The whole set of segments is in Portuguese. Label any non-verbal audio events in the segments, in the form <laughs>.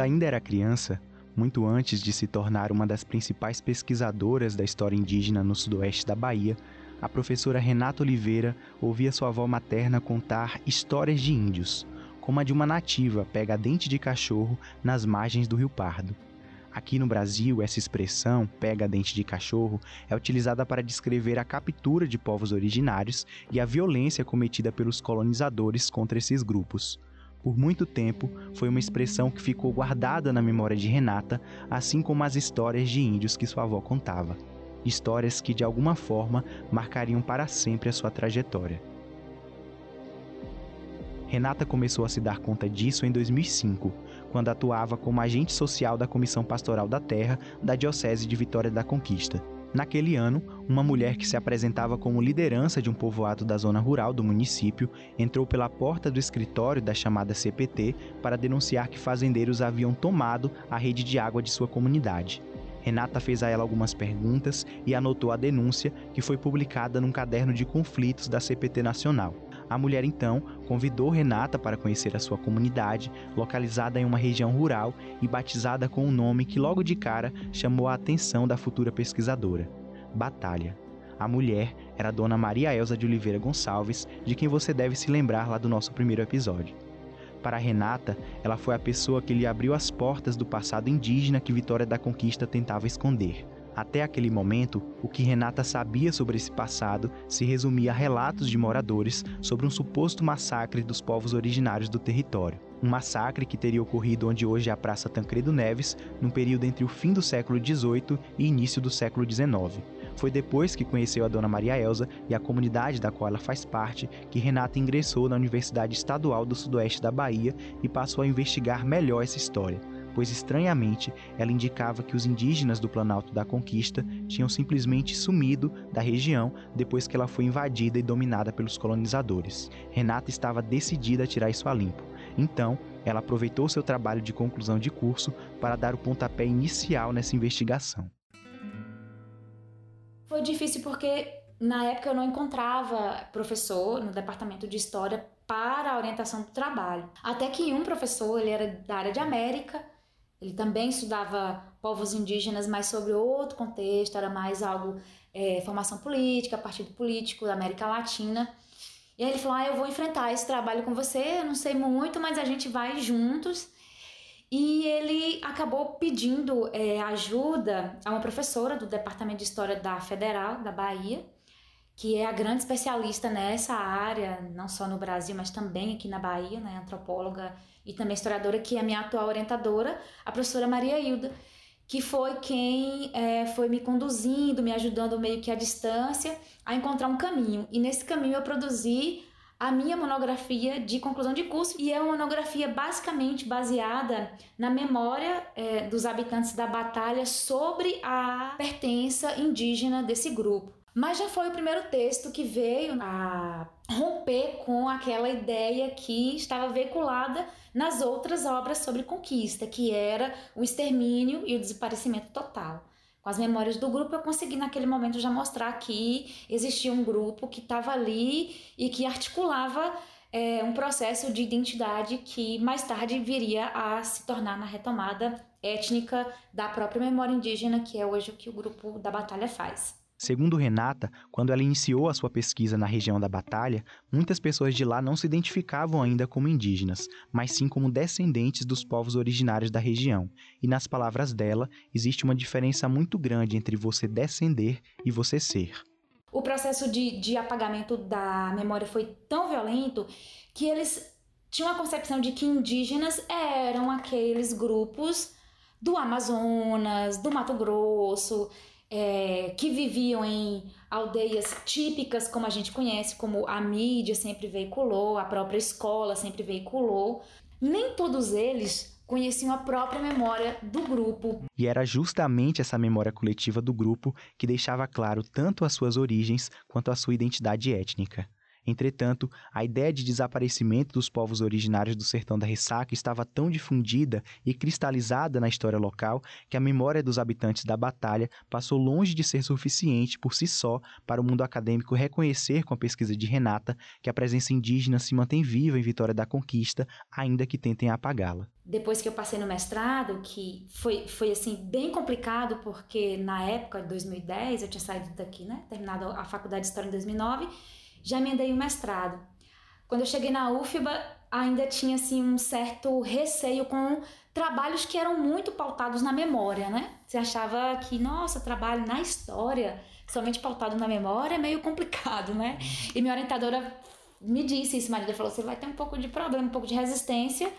Quando ainda era criança, muito antes de se tornar uma das principais pesquisadoras da história indígena no sudoeste da Bahia, a professora Renata Oliveira ouvia sua avó materna contar histórias de índios, como a de uma nativa pega dente de cachorro nas margens do Rio Pardo. Aqui no Brasil, essa expressão, pega dente de cachorro, é utilizada para descrever a captura de povos originários e a violência cometida pelos colonizadores contra esses grupos. Por muito tempo, foi uma expressão que ficou guardada na memória de Renata, assim como as histórias de índios que sua avó contava. Histórias que, de alguma forma, marcariam para sempre a sua trajetória. Renata começou a se dar conta disso em 2005, quando atuava como agente social da Comissão Pastoral da Terra da Diocese de Vitória da Conquista. Naquele ano, uma mulher que se apresentava como liderança de um povoado da zona rural do município entrou pela porta do escritório da chamada CPT para denunciar que fazendeiros haviam tomado a rede de água de sua comunidade. Renata fez a ela algumas perguntas e anotou a denúncia, que foi publicada num caderno de conflitos da CPT Nacional. A mulher então convidou Renata para conhecer a sua comunidade, localizada em uma região rural e batizada com um nome que logo de cara chamou a atenção da futura pesquisadora: Batalha. A mulher era dona Maria Elza de Oliveira Gonçalves, de quem você deve se lembrar lá do nosso primeiro episódio. Para Renata, ela foi a pessoa que lhe abriu as portas do passado indígena que Vitória da Conquista tentava esconder. Até aquele momento, o que Renata sabia sobre esse passado se resumia a relatos de moradores sobre um suposto massacre dos povos originários do território. Um massacre que teria ocorrido onde hoje é a Praça Tancredo Neves, num período entre o fim do século XVIII e início do século XIX. Foi depois que conheceu a Dona Maria Elza e a comunidade da qual ela faz parte que Renata ingressou na Universidade Estadual do Sudoeste da Bahia e passou a investigar melhor essa história pois estranhamente ela indicava que os indígenas do Planalto da Conquista tinham simplesmente sumido da região depois que ela foi invadida e dominada pelos colonizadores. Renata estava decidida a tirar isso a limpo. Então, ela aproveitou seu trabalho de conclusão de curso para dar o pontapé inicial nessa investigação. Foi difícil porque na época eu não encontrava professor no departamento de história para a orientação do trabalho. Até que um professor, ele era da área de América, ele também estudava povos indígenas, mas sobre outro contexto, era mais algo, é, formação política, partido político da América Latina. E aí ele falou: ah, eu vou enfrentar esse trabalho com você, eu não sei muito, mas a gente vai juntos. E ele acabou pedindo é, ajuda a uma professora do Departamento de História da Federal, da Bahia, que é a grande especialista nessa área, não só no Brasil, mas também aqui na Bahia, né, antropóloga e também historiadora, que é a minha atual orientadora, a professora Maria Hilda, que foi quem é, foi me conduzindo, me ajudando meio que à distância a encontrar um caminho. E nesse caminho eu produzi a minha monografia de conclusão de curso e é uma monografia basicamente baseada na memória é, dos habitantes da batalha sobre a pertença indígena desse grupo. Mas já foi o primeiro texto que veio a romper com aquela ideia que estava veiculada nas outras obras sobre conquista, que era o extermínio e o desaparecimento total. Com as memórias do grupo, eu consegui naquele momento já mostrar que existia um grupo que estava ali e que articulava é, um processo de identidade que mais tarde viria a se tornar na retomada étnica da própria memória indígena, que é hoje o que o grupo da Batalha faz. Segundo Renata, quando ela iniciou a sua pesquisa na região da Batalha, muitas pessoas de lá não se identificavam ainda como indígenas, mas sim como descendentes dos povos originários da região. E nas palavras dela, existe uma diferença muito grande entre você descender e você ser. O processo de, de apagamento da memória foi tão violento que eles tinham a concepção de que indígenas eram aqueles grupos do Amazonas, do Mato Grosso, é, que viviam em aldeias típicas, como a gente conhece, como a mídia sempre veiculou, a própria escola sempre veiculou. Nem todos eles conheciam a própria memória do grupo. E era justamente essa memória coletiva do grupo que deixava claro tanto as suas origens quanto a sua identidade étnica. Entretanto, a ideia de desaparecimento dos povos originários do sertão da Ressaca estava tão difundida e cristalizada na história local que a memória dos habitantes da batalha passou longe de ser suficiente por si só para o mundo acadêmico reconhecer com a pesquisa de Renata que a presença indígena se mantém viva em Vitória da Conquista, ainda que tentem apagá-la. Depois que eu passei no mestrado, que foi, foi assim bem complicado, porque na época de 2010, eu tinha saído daqui, né, terminado a faculdade de História em 2009, já emendei o mestrado. Quando eu cheguei na UFBA, ainda tinha assim um certo receio com trabalhos que eram muito pautados na memória, né? Você achava que, nossa, trabalho na história, somente pautado na memória, é meio complicado, né? E minha orientadora me disse isso, Maria, falou, você vai ter um pouco de problema, um pouco de resistência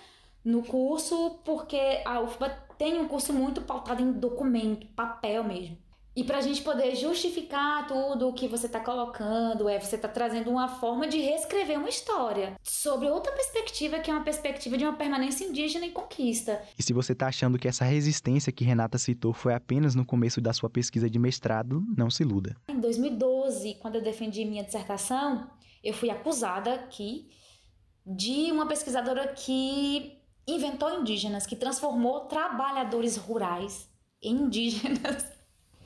no curso, porque a UFBA tem um curso muito pautado em documento, papel mesmo. E para a gente poder justificar tudo o que você está colocando, é você está trazendo uma forma de reescrever uma história sobre outra perspectiva, que é uma perspectiva de uma permanência indígena e conquista. E se você está achando que essa resistência que Renata citou foi apenas no começo da sua pesquisa de mestrado, não se iluda. Em 2012, quando eu defendi minha dissertação, eu fui acusada aqui de uma pesquisadora que inventou indígenas, que transformou trabalhadores rurais em indígenas.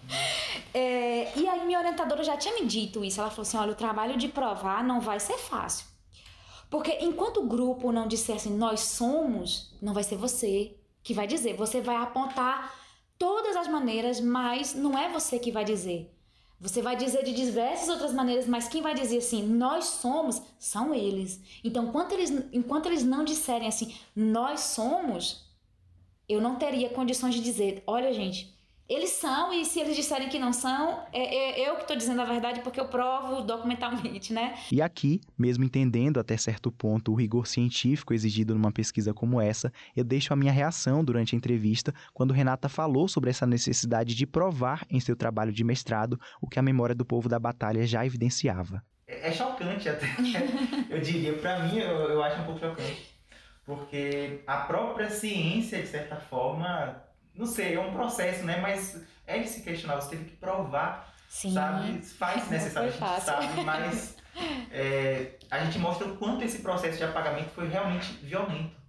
<laughs> É, e aí minha orientadora já tinha me dito isso. Ela falou assim: olha, o trabalho de provar não vai ser fácil. Porque enquanto o grupo não disser assim, nós somos, não vai ser você que vai dizer. Você vai apontar todas as maneiras, mas não é você que vai dizer. Você vai dizer de diversas outras maneiras, mas quem vai dizer assim, nós somos, são eles. Então, enquanto eles, enquanto eles não disserem assim, nós somos, eu não teria condições de dizer, olha, gente, eles são, e se eles disserem que não são, é, é eu que estou dizendo a verdade porque eu provo documentalmente, né? E aqui, mesmo entendendo até certo ponto o rigor científico exigido numa pesquisa como essa, eu deixo a minha reação durante a entrevista quando Renata falou sobre essa necessidade de provar em seu trabalho de mestrado o que a memória do povo da batalha já evidenciava. É, é chocante até, <laughs> eu diria, para mim eu, eu acho um pouco chocante, porque a própria ciência, de certa forma, não sei, é um processo, né? Mas é de se questionar, você teve que provar, Sim. sabe? Faz necessariamente, sabe? Mas é, a gente mostra o quanto esse processo de apagamento foi realmente violento.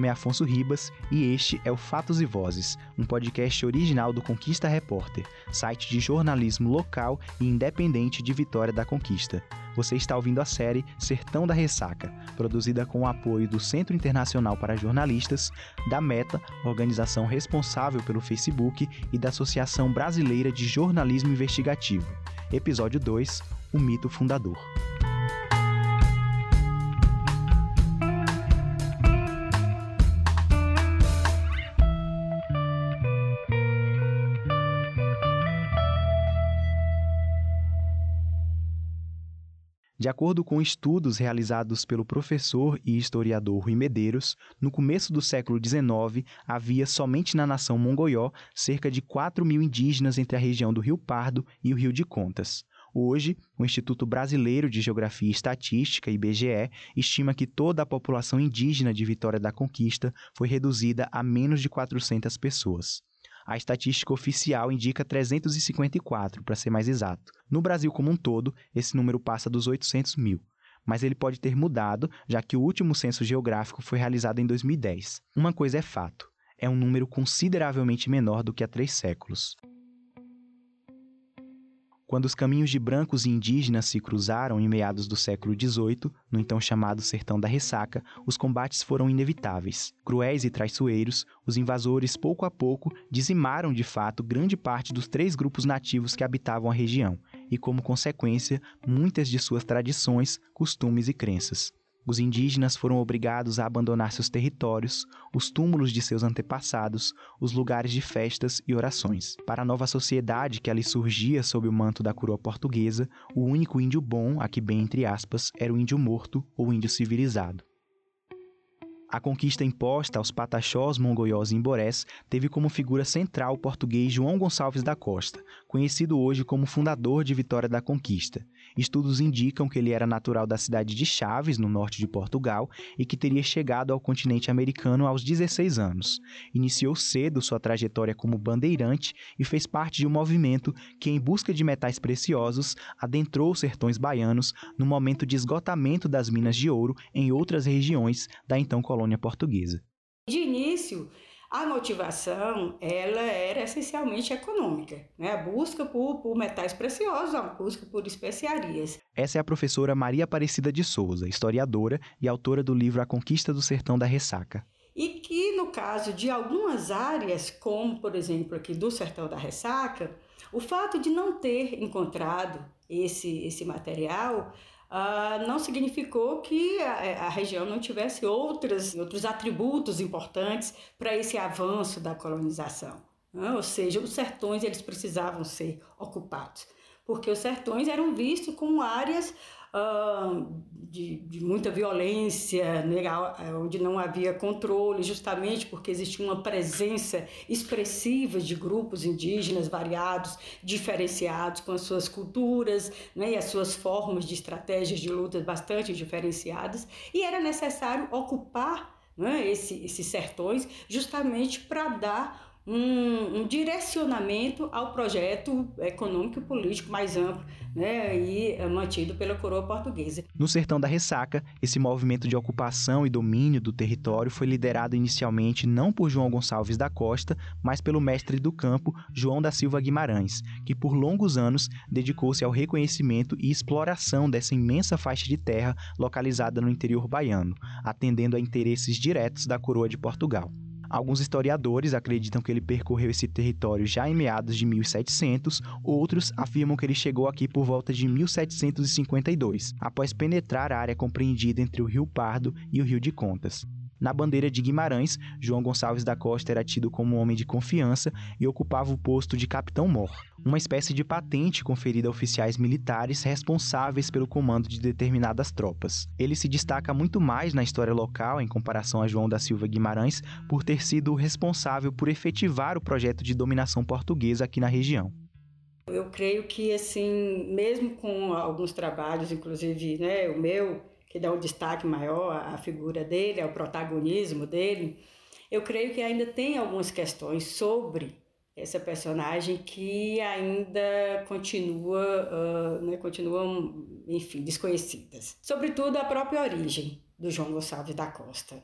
Nome é Afonso Ribas e este é o Fatos e Vozes, um podcast original do Conquista Repórter, site de jornalismo local e independente de Vitória da Conquista. Você está ouvindo a série Sertão da Ressaca, produzida com o apoio do Centro Internacional para Jornalistas, da Meta, organização responsável pelo Facebook, e da Associação Brasileira de Jornalismo Investigativo. Episódio 2 O Mito Fundador. De acordo com estudos realizados pelo professor e historiador Rui Medeiros, no começo do século XIX havia somente na nação Mongoió cerca de 4 mil indígenas entre a região do Rio Pardo e o Rio de Contas. Hoje, o Instituto Brasileiro de Geografia e Estatística, IBGE, estima que toda a população indígena de Vitória da Conquista foi reduzida a menos de 400 pessoas. A estatística oficial indica 354, para ser mais exato. No Brasil como um todo, esse número passa dos 800 mil. Mas ele pode ter mudado, já que o último censo geográfico foi realizado em 2010. Uma coisa é fato: é um número consideravelmente menor do que há três séculos. Quando os caminhos de brancos e indígenas se cruzaram em meados do século XVIII, no então chamado Sertão da Ressaca, os combates foram inevitáveis. Cruéis e traiçoeiros, os invasores, pouco a pouco, dizimaram de fato grande parte dos três grupos nativos que habitavam a região, e, como consequência, muitas de suas tradições, costumes e crenças. Os indígenas foram obrigados a abandonar seus territórios, os túmulos de seus antepassados, os lugares de festas e orações. Para a nova sociedade que ali surgia sob o manto da coroa portuguesa, o único índio bom, aqui bem entre aspas, era o índio morto ou índio civilizado. A conquista imposta aos pataxós, mongoiós e imborés teve como figura central o português João Gonçalves da Costa, conhecido hoje como fundador de Vitória da Conquista. Estudos indicam que ele era natural da cidade de Chaves, no norte de Portugal, e que teria chegado ao continente americano aos 16 anos. Iniciou cedo sua trajetória como bandeirante e fez parte de um movimento que, em busca de metais preciosos, adentrou os sertões baianos no momento de esgotamento das minas de ouro em outras regiões da então colônia portuguesa. De início, a motivação ela era essencialmente econômica, né? a busca por, por metais preciosos, a busca por especiarias. Essa é a professora Maria Aparecida de Souza, historiadora e autora do livro A Conquista do Sertão da Ressaca. E que, no caso de algumas áreas, como por exemplo aqui do Sertão da Ressaca, o fato de não ter encontrado esse, esse material uh, não significou que a, a, região não tivesse outras, outros atributos importantes para esse avanço da colonização. Né? Ou seja, os sertões eles precisavam ser ocupados, porque os sertões eram vistos como áreas uh, de, de, muita violência, né, onde não havia controle, justamente porque existia uma presença expressiva de grupos indígenas variados, diferenciados, com as suas culturas né, e as suas formas de estratégias de luta bastante diferenciadas, e era necessário ocupar né, esse, esses sertões justamente para dar um, um, direcionamento ao projeto econômico e político mais amplo né, e é mantido pela coroa portuguesa. No Sertão da Ressaca, esse movimento de ocupação e domínio do território foi liderado inicialmente não por João Gonçalves da Costa, mas pelo mestre do campo João da Silva Guimarães, que por longos anos dedicou-se ao reconhecimento e exploração dessa imensa faixa de terra localizada no interior baiano, atendendo a interesses diretos da coroa de Portugal. Alguns historiadores acreditam que ele percorreu esse território já em meados de 1700, outros afirmam que ele chegou aqui por volta de 1752, após penetrar a área compreendida entre o Rio Pardo e o Rio de Contas. Na bandeira de Guimarães, João Gonçalves da Costa era tido como um homem de confiança e ocupava o posto de capitão-mor, uma espécie de patente conferida a oficiais militares responsáveis pelo comando de determinadas tropas. Ele se destaca muito mais na história local em comparação a João da Silva Guimarães por ter sido responsável por efetivar o projeto de dominação portuguesa aqui na região. Eu creio que, assim, mesmo com alguns trabalhos, inclusive né, o meu, que dá um destaque maior à figura dele, ao protagonismo dele, eu creio que ainda tem algumas questões sobre essa personagem que ainda continua, uh, né, continuam, enfim, desconhecidas. Sobretudo a própria origem do João Gonçalves da Costa.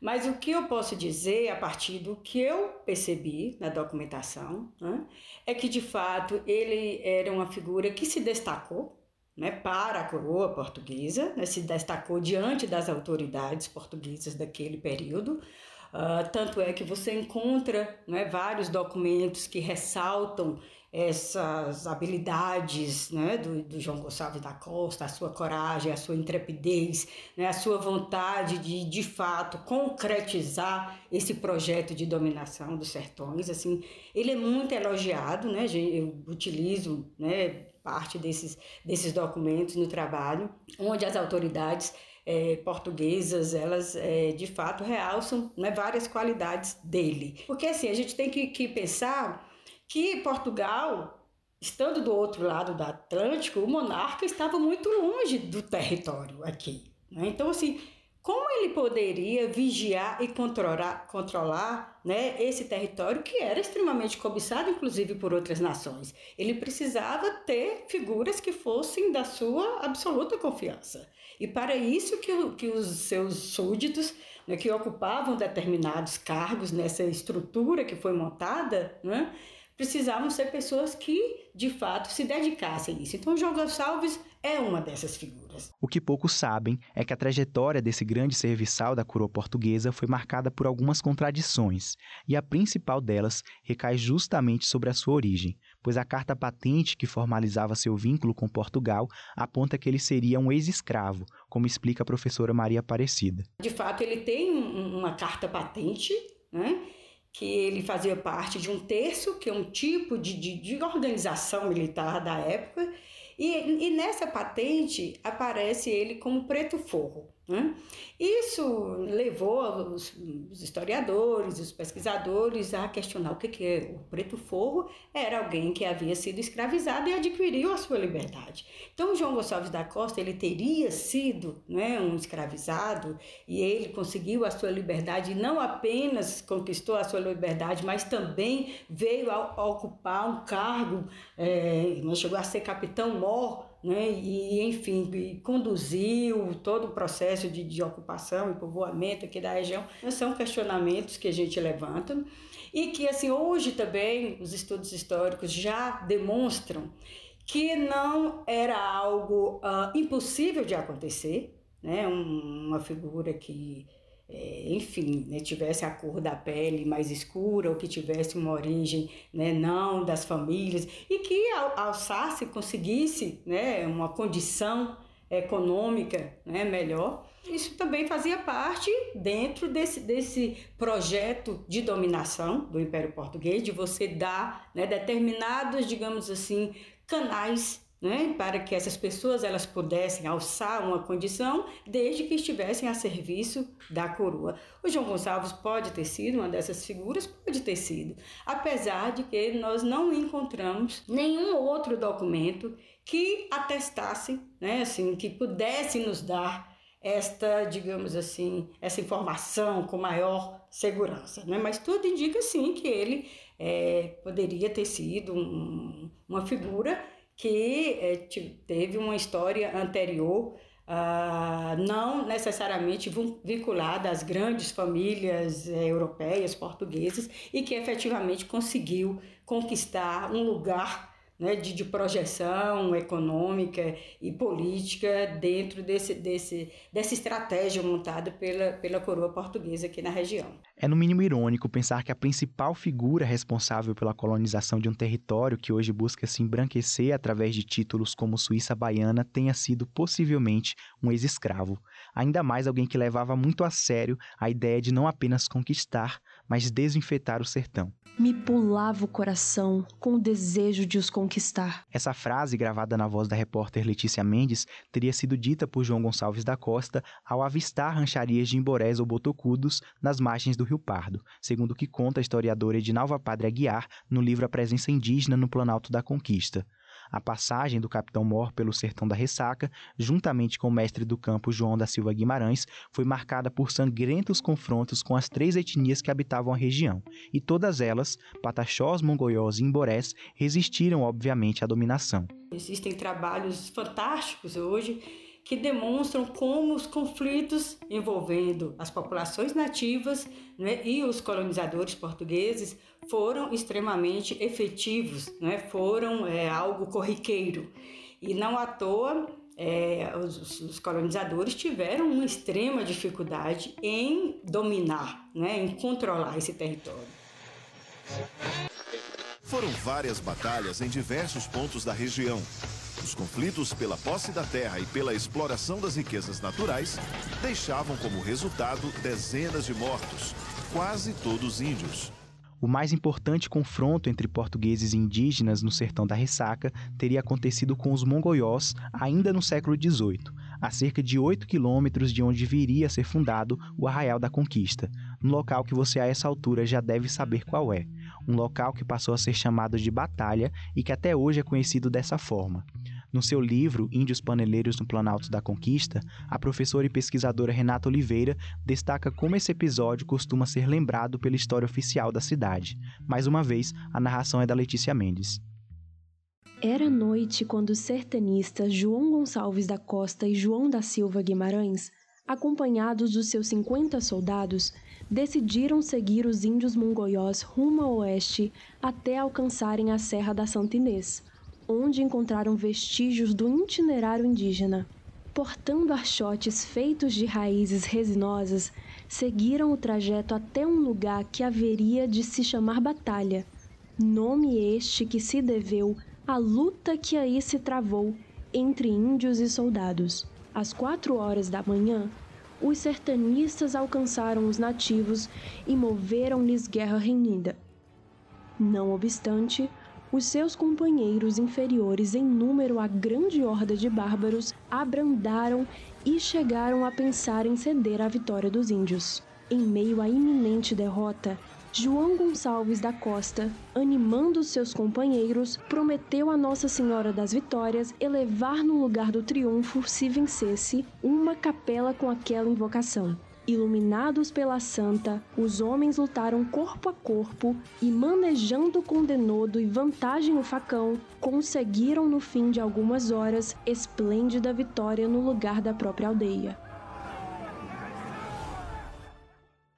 Mas o que eu posso dizer a partir do que eu percebi na documentação né, é que de fato ele era uma figura que se destacou né, para a coroa portuguesa, né, se destacou diante das autoridades portuguesas daquele período. Uh, tanto é que você encontra né, vários documentos que ressaltam essas habilidades né, do, do, João Gonçalves da Costa, a sua coragem, a sua intrepidez, né, a sua vontade de, de fato, concretizar esse projeto de dominação dos sertões. Assim, ele é muito elogiado, né, eu utilizo né, parte desses, desses documentos no trabalho, onde as autoridades é, portuguesas, elas é, de fato realçam né, várias qualidades dele. Porque assim, a gente tem que, que pensar que Portugal estando do outro lado do Atlântico, o monarca estava muito longe do território aqui. Né? Então, assim, como ele poderia vigiar e controlar, controlar né, esse território que era extremamente cobiçado, inclusive por outras nações? Ele precisava ter figuras que fossem da sua absoluta confiança. E para isso que, que os seus súditos, né, que ocupavam determinados cargos nessa estrutura que foi montada, né, precisavam ser pessoas que, de fato, se dedicassem a isso. Então, João Gonçalves é uma dessas figuras. O que poucos sabem é que a trajetória desse grande serviçal da coroa portuguesa foi marcada por algumas contradições, e a principal delas recai justamente sobre a sua origem, pois a carta patente que formalizava seu vínculo com Portugal aponta que ele seria um ex-escravo, como explica a professora Maria Aparecida. De fato, ele tem uma carta patente, né? que ele fazia parte de um terço, que é um tipo de, de, de organização militar da época, e, e, nessa patente aparece ele como preto forro. Né? Isso levou os, os, historiadores, os pesquisadores a questionar o que, que é o preto forro. Era alguém que havia sido escravizado e adquiriu a sua liberdade. Então, João Gonçalves da Costa ele teria sido né, um escravizado e ele conseguiu a sua liberdade e não apenas conquistou a sua liberdade, mas também veio a, a ocupar um cargo, é, chegou a ser capitão-mor né? e, enfim, conduziu todo o processo de, de ocupação e povoamento aqui da região. São questionamentos que a gente levanta e que, assim, hoje também os estudos históricos já demonstram que não era algo uh, impossível de acontecer, né? Um, uma figura que enfim, né, tivesse a cor da pele mais escura ou que tivesse uma origem né, não das famílias e que alçasse, conseguisse né, uma condição econômica né, melhor. Isso também fazia parte dentro desse, desse projeto de dominação do Império Português, de você dar né, determinados, digamos assim, canais né, para que essas pessoas elas pudessem alçar uma condição desde que estivessem a serviço da coroa. O João Gonçalves pode ter sido uma dessas figuras, pode ter sido, apesar de que nós não encontramos nenhum outro documento que atestasse, né, assim, que pudesse nos dar esta, digamos assim, essa informação com maior segurança, né? Mas tudo indica sim que ele é, poderia ter sido um, uma figura que é, teve uma história anterior, ah, não necessariamente vinculada às grandes famílias é, europeias, portuguesas, e que efetivamente conseguiu conquistar um lugar né, de, de, projeção econômica e política dentro desse, desse, dessa estratégia montada pela, pela coroa portuguesa aqui na região. É no mínimo irônico pensar que a principal figura responsável pela colonização de um território que hoje busca se embranquecer através de títulos como Suíça Baiana tenha sido possivelmente um ex-escravo. Ainda mais alguém que levava muito a sério a ideia de não apenas conquistar, mas desinfetar o sertão me pulava o coração com o desejo de os conquistar. Essa frase, gravada na voz da repórter Letícia Mendes, teria sido dita por João Gonçalves da Costa ao avistar rancharias de imborés ou botocudos nas margens do Rio Pardo, segundo o que conta a historiadora Edinalva Padre Aguiar no livro A Presença Indígena no Planalto da Conquista. A passagem do Capitão Mor pelo sertão da Ressaca, juntamente com o mestre do campo João da Silva Guimarães, foi marcada por sangrentos confrontos com as três etnias que habitavam a região, e todas elas, pataxós, mongoiós e imborés, resistiram obviamente à dominação. Existem trabalhos fantásticos hoje que demonstram como os conflitos envolvendo as populações nativas né, e os colonizadores portugueses foram extremamente efetivos, né, foram é, algo corriqueiro. E não à toa é, os, os, colonizadores tiveram uma extrema dificuldade em dominar, né, em controlar esse território. Foram várias batalhas em diversos pontos da região, os conflitos pela posse da terra e pela exploração das riquezas naturais deixavam como resultado dezenas de mortos, quase todos índios. O mais importante confronto entre portugueses e indígenas no sertão da Ressaca teria acontecido com os mongoiós ainda no século XVIII, a cerca de 8 quilômetros de onde viria a ser fundado o Arraial da Conquista, um local que você a essa altura já deve saber qual é, um local que passou a ser chamado de Batalha e que até hoje é conhecido dessa forma. No seu livro Índios Paneleiros no Planalto da Conquista, a professora e pesquisadora Renata Oliveira destaca como esse episódio costuma ser lembrado pela história oficial da cidade. Mais uma vez, a narração é da Letícia Mendes. Era noite quando os sertanistas João Gonçalves da Costa e João da Silva Guimarães, acompanhados dos seus 50 soldados, decidiram seguir os índios mongoiós rumo ao oeste até alcançarem a Serra da Santa Inês, onde encontraram vestígios do itinerário indígena. Portando archotes feitos de raízes resinosas, seguiram o trajeto até um lugar que haveria de se chamar Batalha, nome este que se deveu à luta que aí se travou entre índios e soldados. Às quatro horas da manhã, os sertanistas alcançaram os nativos e moveram-lhes guerra renhida. Não obstante, os seus companheiros inferiores em número à grande horda de bárbaros abrandaram e chegaram a pensar em ceder à vitória dos índios. Em meio à iminente derrota, João Gonçalves da Costa, animando seus companheiros, prometeu a Nossa Senhora das Vitórias elevar no lugar do triunfo, se vencesse, uma capela com aquela invocação. Iluminados pela santa, os homens lutaram corpo a corpo e, manejando com denodo e vantagem o facão, conseguiram no fim de algumas horas esplêndida vitória no lugar da própria aldeia.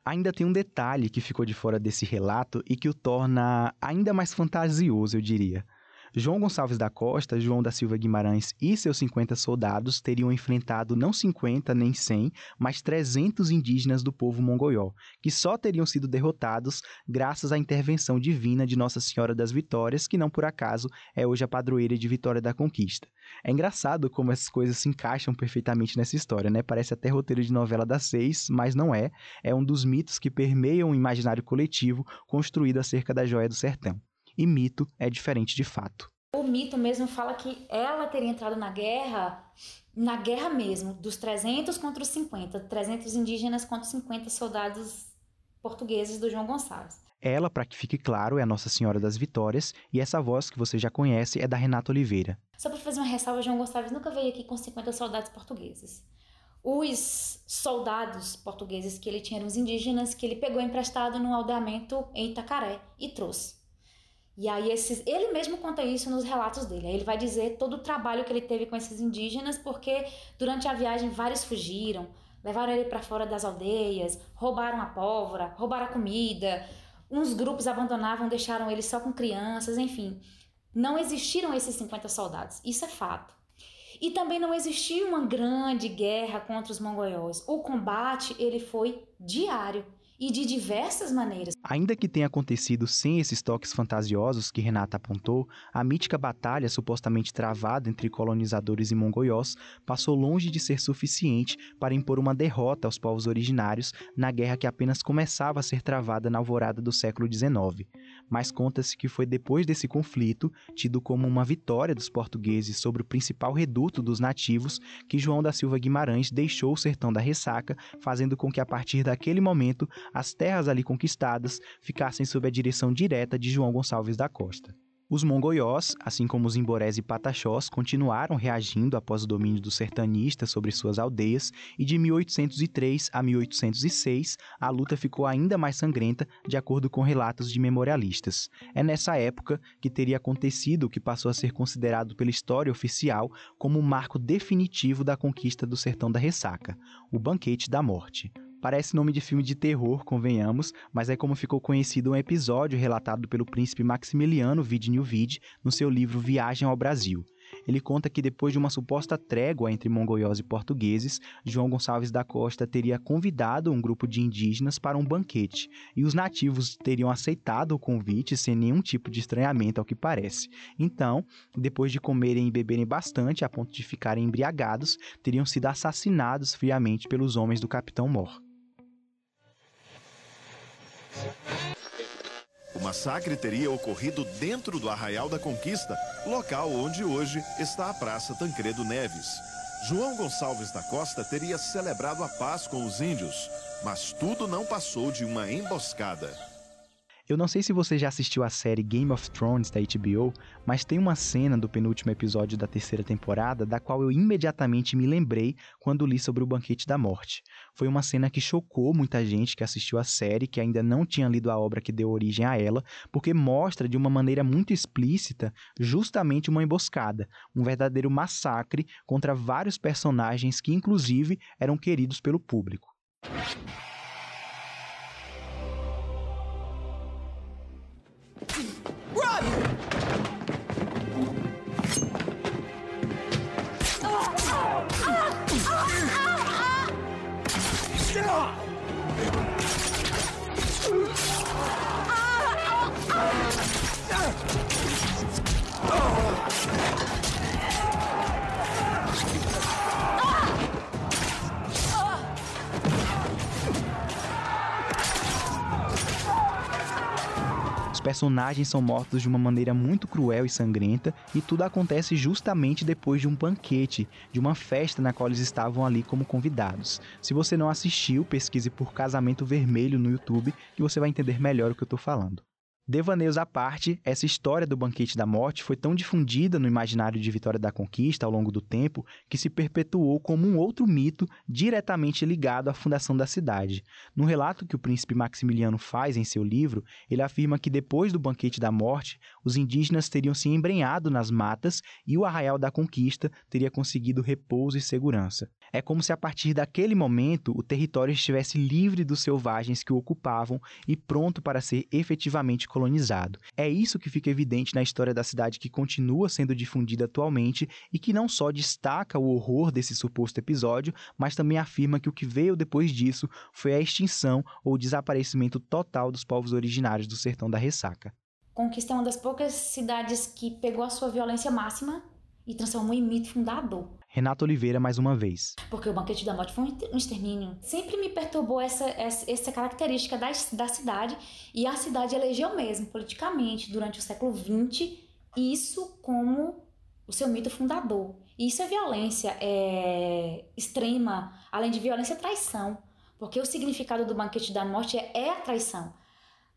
Ainda tem um detalhe que ficou de fora desse relato e que o torna ainda mais fantasioso, eu diria. João Gonçalves da Costa, João da Silva Guimarães e seus 50 soldados teriam enfrentado não 50 nem 100, mas 300 indígenas do povo mongoió, que só teriam sido derrotados graças à intervenção divina de Nossa Senhora das Vitórias, que não por acaso é hoje a padroeira de Vitória da Conquista. É engraçado como essas coisas se encaixam perfeitamente nessa história, né? Parece até roteiro de novela das seis, mas não é. É um dos mitos que permeiam o imaginário coletivo construído acerca da joia do sertão e mito é diferente de fato. O mito mesmo fala que ela teria entrado na guerra, na guerra mesmo, dos 300 contra os 50, 300 indígenas contra os 50 soldados portugueses do João Gonçalves. Ela, para que fique claro, é a Nossa Senhora das Vitórias e essa voz que você já conhece é da Renata Oliveira. Só para fazer uma ressalva, João Gonçalves nunca veio aqui com 50 soldados portugueses. Os soldados portugueses que ele tinha eram os indígenas que ele pegou emprestado no aldeamento em Itacaré e trouxe. E aí esses, ele mesmo conta isso nos relatos dele. Aí ele vai dizer todo o trabalho que ele teve com esses indígenas, porque durante a viagem vários fugiram, levaram ele para fora das aldeias, roubaram a pólvora, roubaram a comida. Uns grupos abandonavam, deixaram ele só com crianças, enfim. Não existiram esses 50 soldados. Isso é fato. E também não existiu uma grande guerra contra os mongóis. O combate ele foi diário e de diversas maneiras. Ainda que tenha acontecido sem esses toques fantasiosos que Renata apontou, a mítica batalha supostamente travada entre colonizadores e mongoiós passou longe de ser suficiente para impor uma derrota aos povos originários na guerra que apenas começava a ser travada na alvorada do século XIX. Mas conta-se que foi depois desse conflito, tido como uma vitória dos portugueses sobre o principal reduto dos nativos, que João da Silva Guimarães deixou o sertão da ressaca, fazendo com que a partir daquele momento as terras ali conquistadas ficassem sob a direção direta de João Gonçalves da Costa. Os mongoiós, assim como os imborés e pataxós, continuaram reagindo após o domínio dos sertanistas sobre suas aldeias, e de 1803 a 1806 a luta ficou ainda mais sangrenta, de acordo com relatos de memorialistas. É nessa época que teria acontecido o que passou a ser considerado pela história oficial como o marco definitivo da conquista do sertão da ressaca, o Banquete da Morte. Parece nome de filme de terror, convenhamos, mas é como ficou conhecido um episódio relatado pelo príncipe Maximiliano Vid no seu livro Viagem ao Brasil. Ele conta que depois de uma suposta trégua entre mongóis e portugueses, João Gonçalves da Costa teria convidado um grupo de indígenas para um banquete, e os nativos teriam aceitado o convite sem nenhum tipo de estranhamento ao que parece. Então, depois de comerem e beberem bastante a ponto de ficarem embriagados, teriam sido assassinados friamente pelos homens do capitão Mor. O massacre teria ocorrido dentro do Arraial da Conquista, local onde hoje está a Praça Tancredo Neves. João Gonçalves da Costa teria celebrado a paz com os índios, mas tudo não passou de uma emboscada. Eu não sei se você já assistiu a série Game of Thrones da HBO, mas tem uma cena do penúltimo episódio da terceira temporada da qual eu imediatamente me lembrei quando li sobre o Banquete da Morte. Foi uma cena que chocou muita gente que assistiu a série, que ainda não tinha lido a obra que deu origem a ela, porque mostra de uma maneira muito explícita justamente uma emboscada, um verdadeiro massacre contra vários personagens que, inclusive, eram queridos pelo público. Run! Personagens são mortos de uma maneira muito cruel e sangrenta, e tudo acontece justamente depois de um banquete, de uma festa na qual eles estavam ali como convidados. Se você não assistiu, pesquise por Casamento Vermelho no YouTube, que você vai entender melhor o que eu estou falando. Devaneios à parte, essa história do banquete da morte foi tão difundida no imaginário de Vitória da Conquista ao longo do tempo que se perpetuou como um outro mito diretamente ligado à fundação da cidade. No relato que o príncipe Maximiliano faz em seu livro, ele afirma que depois do banquete da morte, os indígenas teriam se embrenhado nas matas e o arraial da Conquista teria conseguido repouso e segurança. É como se a partir daquele momento o território estivesse livre dos selvagens que o ocupavam e pronto para ser efetivamente colonizado. É isso que fica evidente na história da cidade que continua sendo difundida atualmente e que não só destaca o horror desse suposto episódio, mas também afirma que o que veio depois disso foi a extinção ou desaparecimento total dos povos originários do sertão da Ressaca. Conquista é uma das poucas cidades que pegou a sua violência máxima e transformou em mito fundador. Renato Oliveira mais uma vez. Porque o Banquete da Morte foi um extermínio. Sempre me perturbou essa, essa, essa característica da, da cidade e a cidade elegeu mesmo, politicamente, durante o século XX, isso como o seu mito fundador. E isso é violência é, extrema, além de violência, é traição. Porque o significado do Banquete da Morte é, é a traição.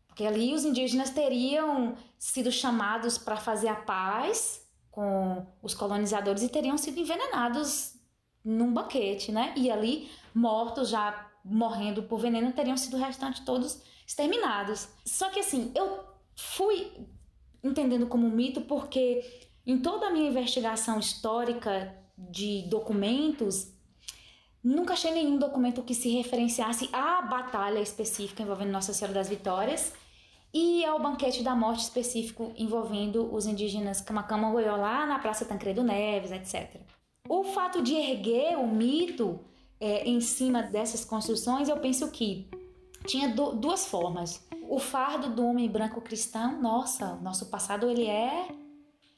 Porque ali os indígenas teriam sido chamados para fazer a paz com os colonizadores e teriam sido envenenados num banquete, né? E ali, mortos, já morrendo por veneno, teriam sido o restante todos exterminados. Só que assim, eu fui entendendo como mito porque em toda a minha investigação histórica de documentos, nunca achei nenhum documento que se referenciasse à batalha específica envolvendo Nossa Senhora das Vitórias e ao banquete da morte específico envolvendo os indígenas Kamacama lá na Praça Tancredo Neves, etc. O fato de erguer o mito é, em cima dessas construções, eu penso que tinha do, duas formas. O fardo do homem branco cristão, nossa, nosso passado ele é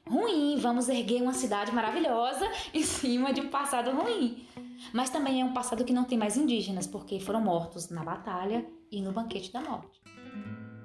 ruim, vamos erguer uma cidade maravilhosa <laughs> em cima de um passado ruim. Mas também é um passado que não tem mais indígenas, porque foram mortos na batalha e no banquete da morte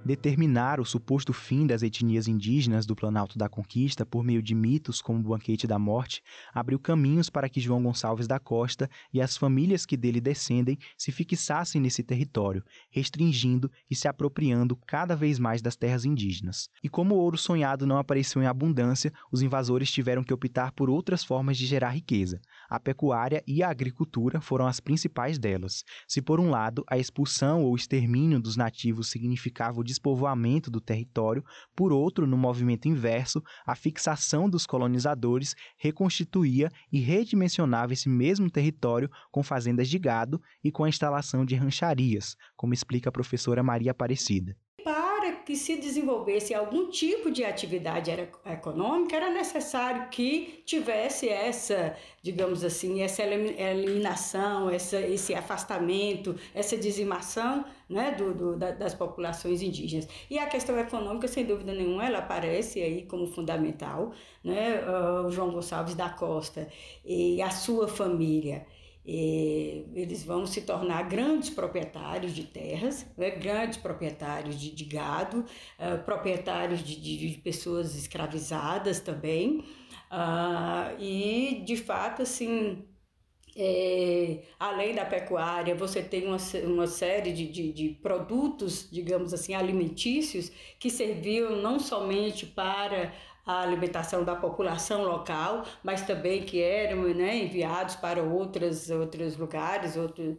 determinar o suposto fim das etnias indígenas do Planalto da Conquista por meio de mitos como o Banquete da Morte, abriu caminhos para que João Gonçalves da Costa e as famílias que dele descendem se fixassem nesse território, restringindo e se apropriando cada vez mais das terras indígenas. E como o ouro sonhado não apareceu em abundância, os invasores tiveram que optar por outras formas de gerar riqueza. A pecuária e a agricultura foram as principais delas. Se por um lado a expulsão ou extermínio dos nativos significava o despovoamento do território, por outro, no movimento inverso, a fixação dos colonizadores reconstituía e redimensionava esse mesmo território com fazendas de gado e com a instalação de rancharias, como explica a professora Maria Aparecida que se desenvolvesse algum tipo de atividade econômica, era necessário que tivesse essa, digamos assim, essa eliminação, essa, esse afastamento, essa dizimação né, do, do, das populações indígenas. E a questão econômica, sem dúvida nenhuma, ela aparece aí como fundamental. Né? O João Gonçalves da Costa e a sua família eles vão se tornar grandes proprietários de terras, né, grandes proprietários de, de gado, uh, proprietários de, de, de, pessoas escravizadas também. Uh, e, de fato, assim, é, além da pecuária, você tem uma, uma série de, de, de, produtos, digamos assim, alimentícios que serviam não somente para a alimentação da população local, mas também que eram né, enviados para outras, outros lugares, outro,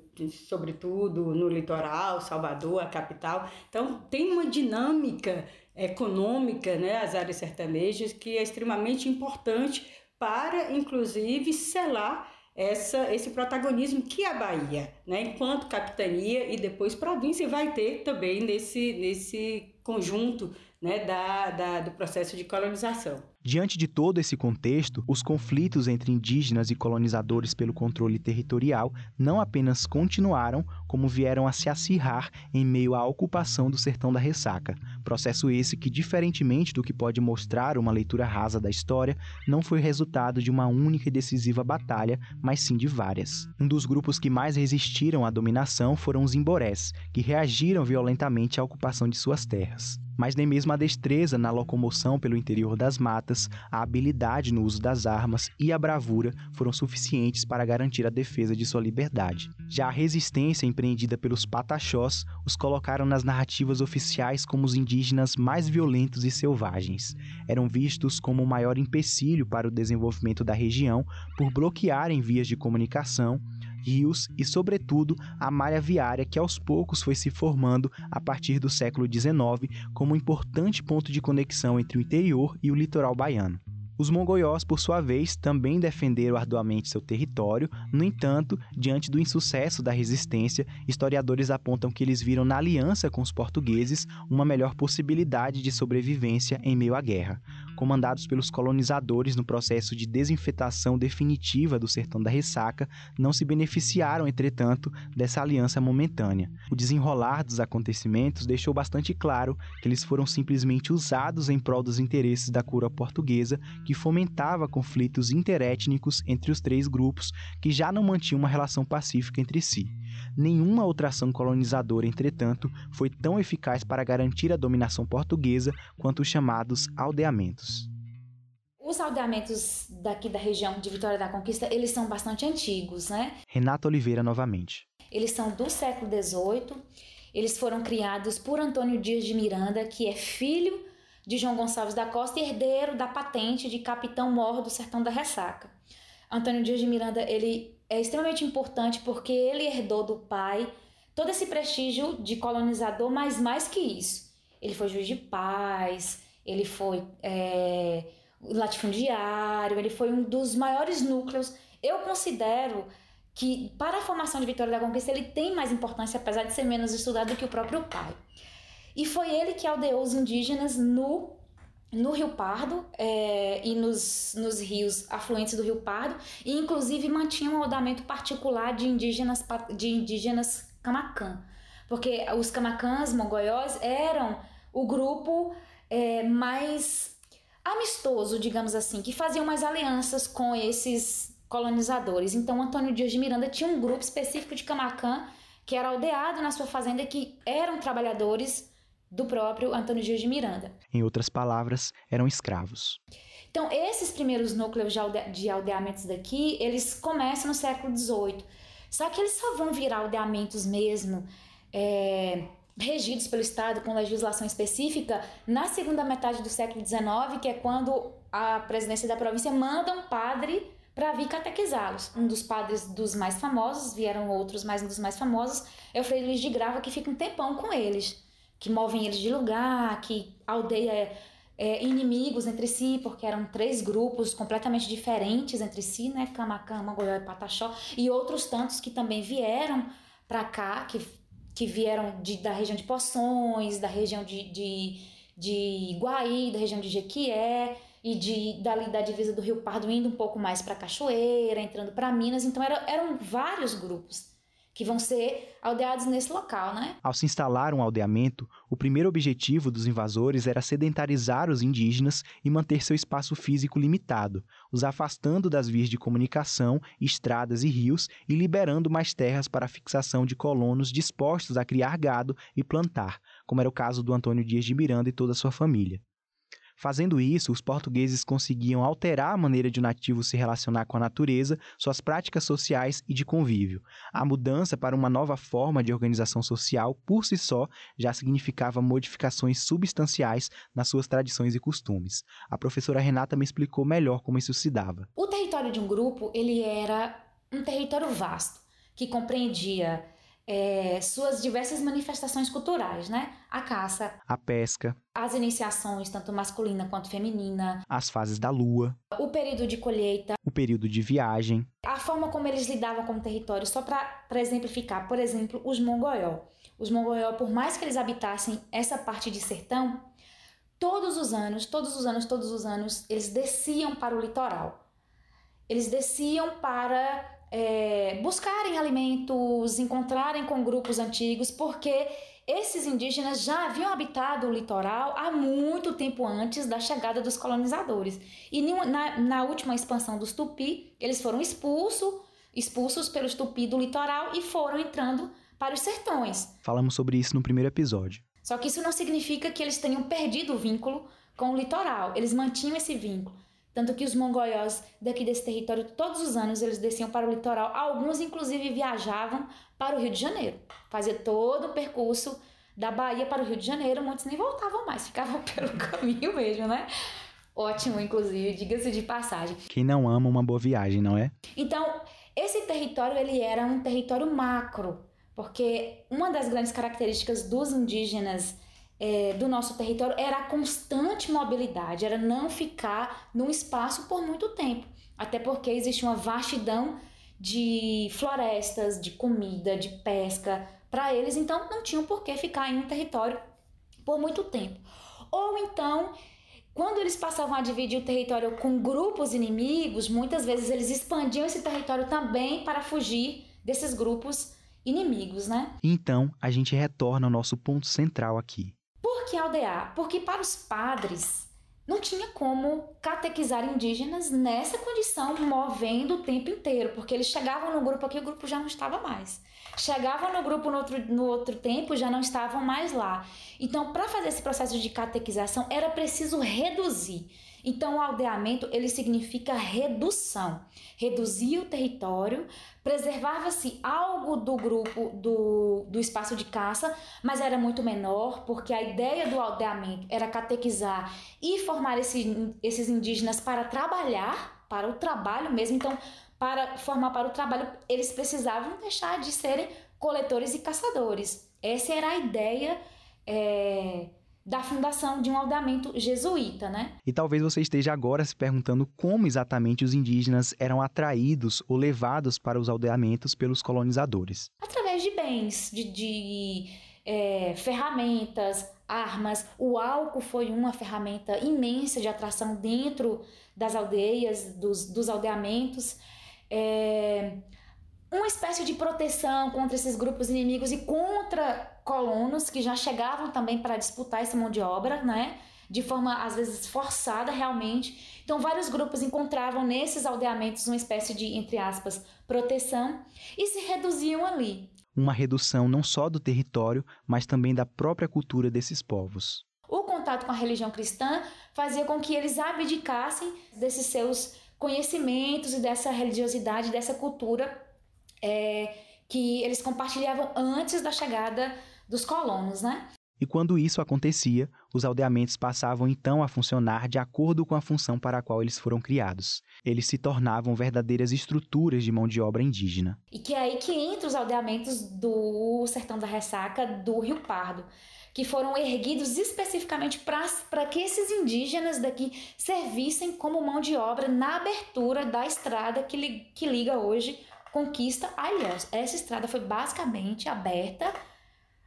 sobretudo no litoral, Salvador, a capital. Então, tem uma dinâmica econômica, né, as áreas sertanejas, que é extremamente importante para, inclusive, selar essa, esse protagonismo que a Bahia, né, enquanto capitania e depois província, vai ter também nesse, nesse conjunto né, da, da, do processo de colonização. Diante de todo esse contexto, os conflitos entre indígenas e colonizadores pelo controle territorial não apenas continuaram, como vieram a se acirrar em meio à ocupação do sertão da ressaca. Processo esse que, diferentemente do que pode mostrar uma leitura rasa da história, não foi resultado de uma única e decisiva batalha, mas sim de várias. Um dos grupos que mais resistiram à dominação foram os imborés, que reagiram violentamente à ocupação de suas terras mas nem mesmo a destreza na locomoção pelo interior das matas, a habilidade no uso das armas e a bravura foram suficientes para garantir a defesa de sua liberdade. Já a resistência empreendida pelos pataxós os colocaram nas narrativas oficiais como os indígenas mais violentos e selvagens. Eram vistos como o maior empecilho para o desenvolvimento da região por bloquearem vias de comunicação rios e, sobretudo, a malha viária que aos poucos foi se formando a partir do século XIX como um importante ponto de conexão entre o interior e o litoral baiano. Os mongolós, por sua vez, também defenderam arduamente seu território, no entanto, diante do insucesso da resistência, historiadores apontam que eles viram na aliança com os portugueses uma melhor possibilidade de sobrevivência em meio à guerra comandados pelos colonizadores no processo de desinfetação definitiva do sertão da ressaca, não se beneficiaram, entretanto, dessa aliança momentânea. O desenrolar dos acontecimentos deixou bastante claro que eles foram simplesmente usados em prol dos interesses da cura portuguesa, que fomentava conflitos interétnicos entre os três grupos que já não mantinham uma relação pacífica entre si. Nenhuma outra ação colonizadora, entretanto, foi tão eficaz para garantir a dominação portuguesa quanto os chamados aldeamentos. Os aldeamentos daqui da região de Vitória da Conquista, eles são bastante antigos, né? Renata Oliveira novamente. Eles são do século XVIII. Eles foram criados por Antônio Dias de Miranda, que é filho de João Gonçalves da Costa herdeiro da patente de capitão mor do Sertão da Ressaca. Antônio Dias de Miranda, ele é extremamente importante porque ele herdou do pai todo esse prestígio de colonizador, mas mais que isso. Ele foi juiz de paz, ele foi é, latifundiário, ele foi um dos maiores núcleos. Eu considero que para a formação de Vitória da Conquista ele tem mais importância, apesar de ser menos estudado do que o próprio pai. E foi ele que aldeou os indígenas no no Rio Pardo é, e nos, nos rios afluentes do Rio Pardo, e inclusive mantinha um rodamento particular de indígenas, de indígenas Camacã, porque os Camacãs mongóiós eram o grupo é, mais amistoso, digamos assim, que faziam mais alianças com esses colonizadores. Então, Antônio Dias de Miranda tinha um grupo específico de Camacã que era aldeado na sua fazenda, que eram trabalhadores do próprio Antônio Dias de Miranda. Em outras palavras, eram escravos. Então, esses primeiros núcleos de, alde de aldeamentos daqui, eles começam no século XVIII. Só que eles só vão virar aldeamentos mesmo, é, regidos pelo Estado com legislação específica, na segunda metade do século XIX, que é quando a presidência da província manda um padre para vir catequizá-los. Um dos padres dos mais famosos, vieram outros, mas um dos mais famosos é o Frei Luiz de Grava, que fica um tempão com eles que movem eles de lugar, que aldeia é, inimigos entre si, porque eram três grupos completamente diferentes entre si, né? Camacama, Goiás e Pataxó, e outros tantos que também vieram para cá, que, que vieram de, da região de Poções, da região de, de, de da região de Jequié, e de dali da divisa do Rio Pardo indo um pouco mais para Cachoeira, entrando para Minas. Então eram, eram vários grupos que vão ser aldeados nesse local, né? Ao se instalar um aldeamento, o primeiro objetivo dos invasores era sedentarizar os indígenas e manter seu espaço físico limitado, os afastando das vias de comunicação, estradas e rios e liberando mais terras para a fixação de colonos dispostos a criar gado e plantar, como era o caso do Antônio Dias de Miranda e toda a sua família. Fazendo isso, os portugueses conseguiam alterar a maneira de o nativo se relacionar com a natureza, suas práticas sociais e de convívio. A mudança para uma nova forma de organização social, por si só, já significava modificações substanciais nas suas tradições e costumes. A professora Renata me explicou melhor como isso se dava. O território de um grupo, ele era um território vasto, que compreendia é, suas diversas manifestações culturais, né? A caça, a pesca, as iniciações, tanto masculina quanto feminina, as fases da lua, o período de colheita, o período de viagem, a forma como eles lidavam com o território, só para exemplificar, por exemplo, os mongóió. Os mongóió, por mais que eles habitassem essa parte de sertão, todos os anos, todos os anos, todos os anos, eles desciam para o litoral. Eles desciam para é, buscarem alimentos, encontrarem com grupos antigos, porque esses indígenas já haviam habitado o litoral há muito tempo antes da chegada dos colonizadores. E na, na última expansão dos Tupi, eles foram expulsos, expulsos pelos Tupi do litoral e foram entrando para os sertões. Falamos sobre isso no primeiro episódio. Só que isso não significa que eles tenham perdido o vínculo com o litoral. Eles mantinham esse vínculo. Tanto que os mongóiós daqui desse território, todos os anos, eles desciam para o litoral. Alguns, inclusive, viajavam para o Rio de Janeiro. Fazia todo o percurso da Bahia para o Rio de Janeiro. Muitos nem voltavam mais, ficavam <laughs> pelo caminho mesmo, né? Ótimo, inclusive, diga-se de passagem. Quem não ama uma boa viagem, não é? Então, esse território, ele era um território macro porque uma das grandes características dos indígenas é, do nosso território era a constante mobilidade, era não ficar num espaço por muito tempo, até porque existe uma vastidão de florestas, de comida, de pesca para eles, então não tinham por que ficar em um território por muito tempo. Ou então, quando eles passavam a dividir o território com grupos inimigos, muitas vezes eles expandiam esse território também para fugir desses grupos inimigos, né? Então, a gente retorna ao nosso ponto central aqui. Que aldear? Porque para os padres não tinha como catequizar indígenas nessa condição, movendo o tempo inteiro, porque eles chegavam no grupo aqui, o grupo já não estava mais. Chegavam no grupo no outro, no outro tempo, já não estavam mais lá. Então, para fazer esse processo de catequização, era preciso reduzir. Então, o aldeamento ele significa redução. Reduzir o território, preservava-se algo do grupo do, do espaço de caça, mas era muito menor, porque a ideia do aldeamento era catequizar e formar esse, esses indígenas para trabalhar, para o trabalho mesmo. Então, para formar para o trabalho, eles precisavam deixar de serem coletores e caçadores. Essa era a ideia. É da fundação de um aldeamento jesuíta, né? E talvez você esteja agora se perguntando como exatamente os indígenas eram atraídos ou levados para os aldeamentos pelos colonizadores. Através de bens, de, de é, ferramentas, armas. O álcool foi uma ferramenta imensa de atração dentro das aldeias, dos, dos aldeamentos. É, uma espécie de proteção contra esses grupos inimigos e contra colonos que já chegavam também para disputar essa mão de obra, né? De forma às vezes forçada realmente. Então, vários grupos encontravam nesses aldeamentos uma espécie de, entre aspas, proteção e se reduziam ali. Uma redução não só do território, mas também da própria cultura desses povos. O contato com a religião cristã fazia com que eles abdicassem desses seus conhecimentos e dessa religiosidade, dessa cultura é, que eles compartilhavam antes da chegada dos colonos, né? E quando isso acontecia, os aldeamentos passavam então a funcionar de acordo com a função para a qual eles foram criados. Eles se tornavam verdadeiras estruturas de mão de obra indígena. E que é aí que entra os aldeamentos do Sertão da Ressaca do Rio Pardo, que foram erguidos especificamente para que esses indígenas daqui servissem como mão de obra na abertura da estrada que, li, que liga hoje Conquista a Ilhéus. Essa estrada foi basicamente aberta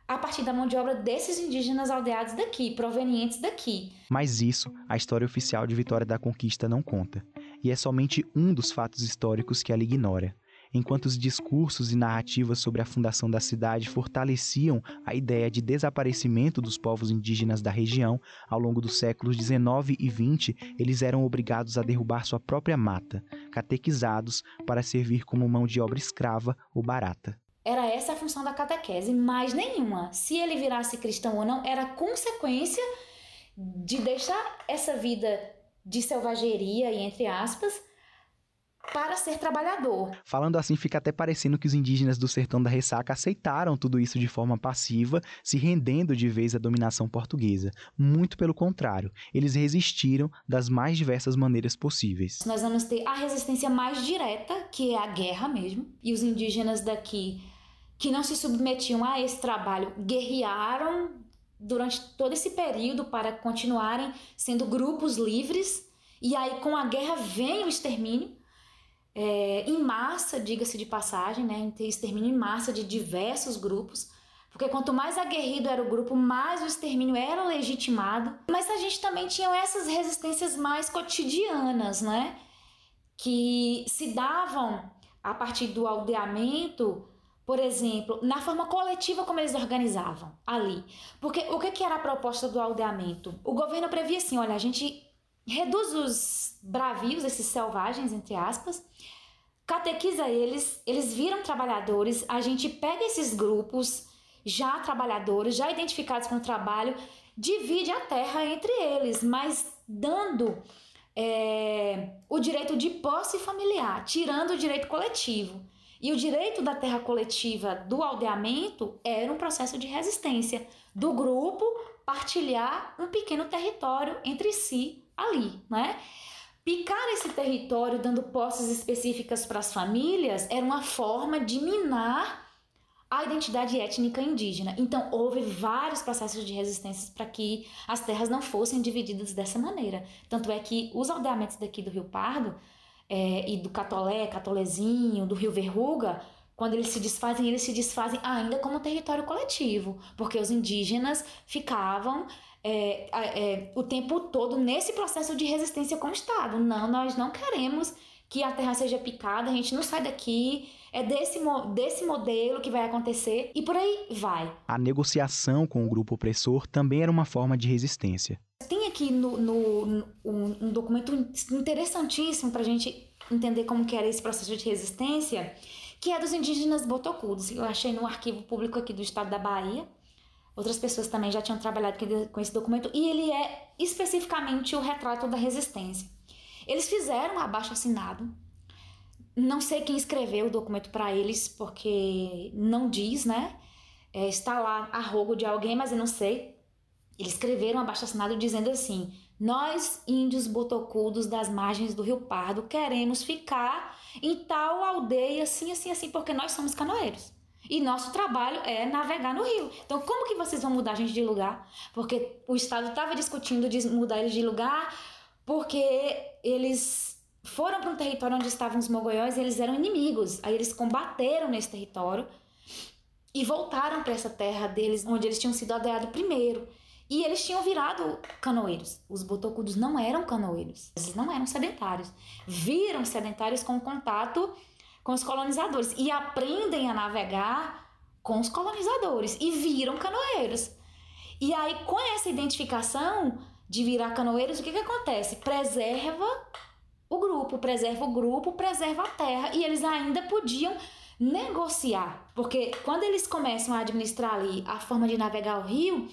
a partir da mão de obra desses indígenas aldeados daqui, provenientes daqui. Mas isso a história oficial de Vitória da Conquista não conta. E é somente um dos fatos históricos que ela ignora enquanto os discursos e narrativas sobre a fundação da cidade fortaleciam a ideia de desaparecimento dos povos indígenas da região, ao longo dos séculos 19 e 20, eles eram obrigados a derrubar sua própria mata, catequizados para servir como mão de obra escrava ou barata. Era essa a função da catequese, mais nenhuma. Se ele virasse cristão ou não, era consequência de deixar essa vida de selvageria, e entre aspas, para ser trabalhador. Falando assim, fica até parecendo que os indígenas do sertão da ressaca aceitaram tudo isso de forma passiva, se rendendo de vez à dominação portuguesa. Muito pelo contrário, eles resistiram das mais diversas maneiras possíveis. Nós vamos ter a resistência mais direta, que é a guerra mesmo, e os indígenas daqui que não se submetiam a esse trabalho guerrearam durante todo esse período para continuarem sendo grupos livres. E aí, com a guerra, vem o extermínio é, em massa, diga-se de passagem, né, extermínio em massa de diversos grupos, Porque quanto mais aguerrido era o grupo, mais o extermínio era legitimado. Mas a gente também tinha essas resistências mais cotidianas, né? Que se davam a partir do aldeamento, por exemplo, na forma coletiva como eles organizavam ali. Porque o que, que era a proposta do aldeamento? O governo previa assim: olha, a gente reduz os bravios, esses selvagens, entre aspas, catequiza eles, eles viram trabalhadores, a gente pega esses grupos já trabalhadores, já identificados com o trabalho, divide a terra entre eles, mas dando é, o direito de posse familiar, tirando o direito coletivo. E o direito da terra coletiva do aldeamento era um processo de resistência do grupo partilhar um pequeno território entre si ali, né? Picar esse território dando posses específicas para as famílias era uma forma de minar a identidade étnica indígena. Então, houve vários processos de resistência para que as terras não fossem divididas dessa maneira. Tanto é que os aldeamentos daqui do Rio Pardo é, e do Catolé, Catolezinho, do Rio Verruga, quando eles se desfazem, eles se desfazem ainda como território coletivo, porque os indígenas ficavam é, é, o tempo todo nesse processo de resistência com o Estado. Não, nós não queremos que a terra seja picada, a gente não sai daqui, é desse, desse modelo que vai acontecer e por aí vai. A negociação com o grupo opressor também era uma forma de resistência. Tem aqui no, no, no um, um, documento interessantíssimo para a gente entender como que era esse processo de resistência, que é dos indígenas botocudos. Eu achei no arquivo público aqui do estado da Bahia. Outras pessoas também já tinham trabalhado com esse documento e ele é especificamente o retrato da resistência. Eles fizeram um abaixo assinado não sei quem escreveu o documento para eles, porque não diz, né? É, está lá a rogo de alguém, mas eu não sei. Eles escreveram um abaixo assinado dizendo assim: Nós, índios botocudos das margens do Rio Pardo, queremos ficar em tal aldeia assim, assim, assim, porque nós somos canoeiros. E nosso trabalho é navegar no rio. Então, como que vocês vão mudar a gente de lugar? Porque o Estado estava discutindo de mudar eles de lugar, porque eles foram para um território onde estavam os mogoióis e eles eram inimigos. Aí eles combateram nesse território e voltaram para essa terra deles, onde eles tinham sido aldeados primeiro. E eles tinham virado canoeiros. Os botocudos não eram canoeiros, eles não eram sedentários. Viram sedentários com contato com os colonizadores e aprendem a navegar com os colonizadores e viram canoeiros. E aí, com essa identificação de virar canoeiros, o que, que acontece? Preserva o grupo, preserva o grupo, preserva a terra e eles ainda podiam negociar, porque quando eles começam a administrar ali a forma de navegar o rio,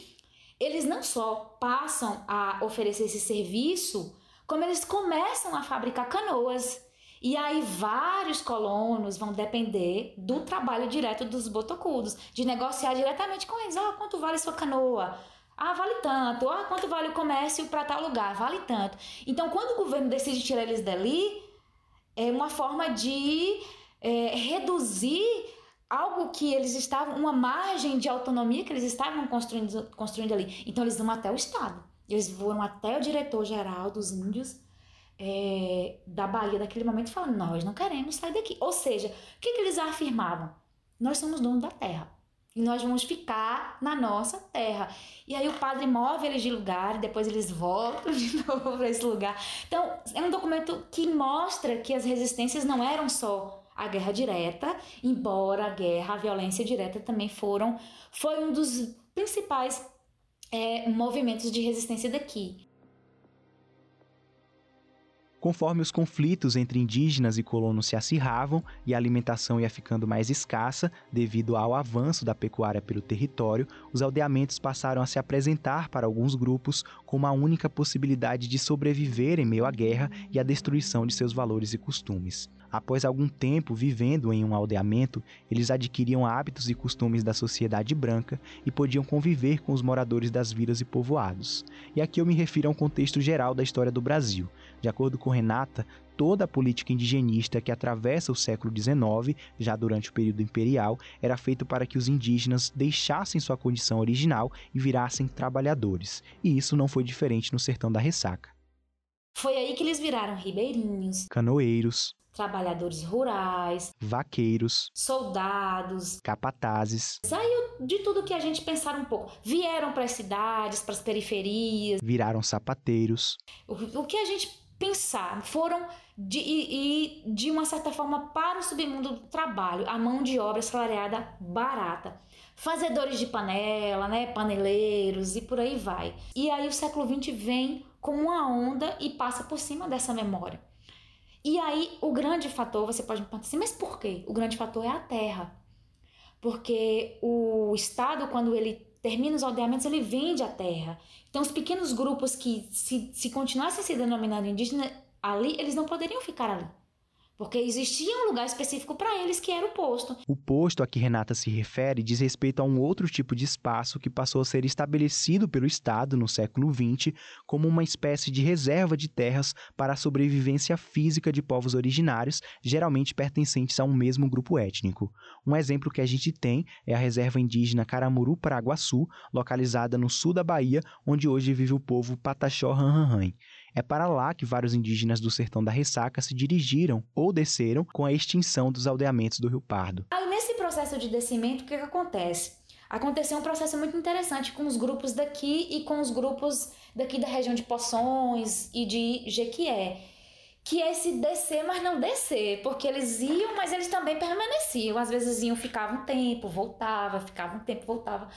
eles não só passam a oferecer esse serviço, como eles começam a fabricar canoas. E aí vários colonos vão depender do trabalho direto dos botocudos, de negociar diretamente com eles. Ah, quanto vale sua canoa? Ah, vale tanto. Ah, quanto vale o comércio para tal lugar? Vale tanto. Então, quando o governo decide tirar eles dali, é uma forma de é, reduzir algo que eles estavam, uma margem de autonomia que eles estavam construindo, construindo ali. Então, eles vão até o Estado. Eles foram até o diretor-geral dos índios é, da Bahia daquele momento falando: nós não queremos sair daqui. Ou seja, o que, que eles afirmavam? Nós somos donos da terra. E nós vamos ficar na nossa terra. E aí o padre move eles de lugar e depois eles voltam <laughs> de novo para esse lugar. Então, é um documento que mostra que as resistências não eram só a guerra direta, embora a guerra, a violência direta também foram, foi um dos principais é, movimentos de resistência daqui. Conforme os conflitos entre indígenas e colonos se acirravam e a alimentação ia ficando mais escassa devido ao avanço da pecuária pelo território, os aldeamentos passaram a se apresentar para alguns grupos como a única possibilidade de sobreviver em meio à guerra e à destruição de seus valores e costumes. Após algum tempo vivendo em um aldeamento, eles adquiriam hábitos e costumes da sociedade branca e podiam conviver com os moradores das vilas e povoados. E aqui eu me refiro a um contexto geral da história do Brasil. De acordo com Renata, toda a política indigenista que atravessa o século XIX, já durante o período imperial, era feita para que os indígenas deixassem sua condição original e virassem trabalhadores. E isso não foi diferente no sertão da Ressaca. Foi aí que eles viraram ribeirinhos, canoeiros, trabalhadores rurais, vaqueiros, soldados, capatazes. Saiu de tudo que a gente pensar um pouco. Vieram para as cidades, para as periferias. Viraram sapateiros. O, o que a gente pensar foram de, e, e, de uma certa forma para o submundo do trabalho, a mão de obra salariada barata. Fazedores de panela, né, paneleiros e por aí vai. E aí o século XX vem com uma onda e passa por cima dessa memória. E aí o grande fator, você pode me perguntar assim, mas por quê? O grande fator é a terra. Porque o Estado, quando ele termina os aldeamentos, ele vende a terra. Então, os pequenos grupos que, se, se continuassem se denominando indígena ali, eles não poderiam ficar ali. Porque existia um lugar específico para eles que era o posto. O posto a que Renata se refere diz respeito a um outro tipo de espaço que passou a ser estabelecido pelo Estado no século XX como uma espécie de reserva de terras para a sobrevivência física de povos originários, geralmente pertencentes a um mesmo grupo étnico. Um exemplo que a gente tem é a reserva indígena Caramuru Paraguaçu, localizada no sul da Bahia, onde hoje vive o povo Pataxó Ranranhan. É para lá que vários indígenas do sertão da Ressaca se dirigiram ou desceram com a extinção dos aldeamentos do Rio Pardo. Aí nesse processo de descimento, o que, que acontece? Aconteceu um processo muito interessante com os grupos daqui e com os grupos daqui da região de Poções e de Jequié que é esse descer, mas não descer, porque eles iam, mas eles também permaneciam. Às vezes iam, ficavam um tempo, voltava, ficava um tempo, voltava.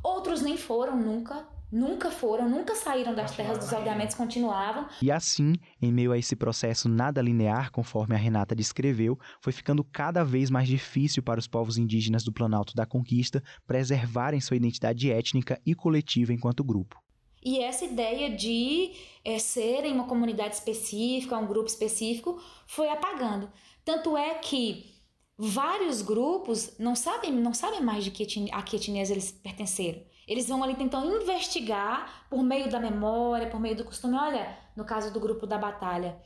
Outros nem foram nunca, nunca foram, nunca saíram das terras dos aldeamentos, continuavam. E assim, em meio a esse processo nada linear, conforme a Renata descreveu, foi ficando cada vez mais difícil para os povos indígenas do Planalto da Conquista preservarem sua identidade étnica e coletiva enquanto grupo. E essa ideia de é, serem uma comunidade específica, um grupo específico, foi apagando. Tanto é que vários grupos não sabem, não sabem mais de que etnia, a que etnias eles pertenceram. Eles vão ali tentando investigar por meio da memória, por meio do costume. Olha, no caso do grupo da batalha,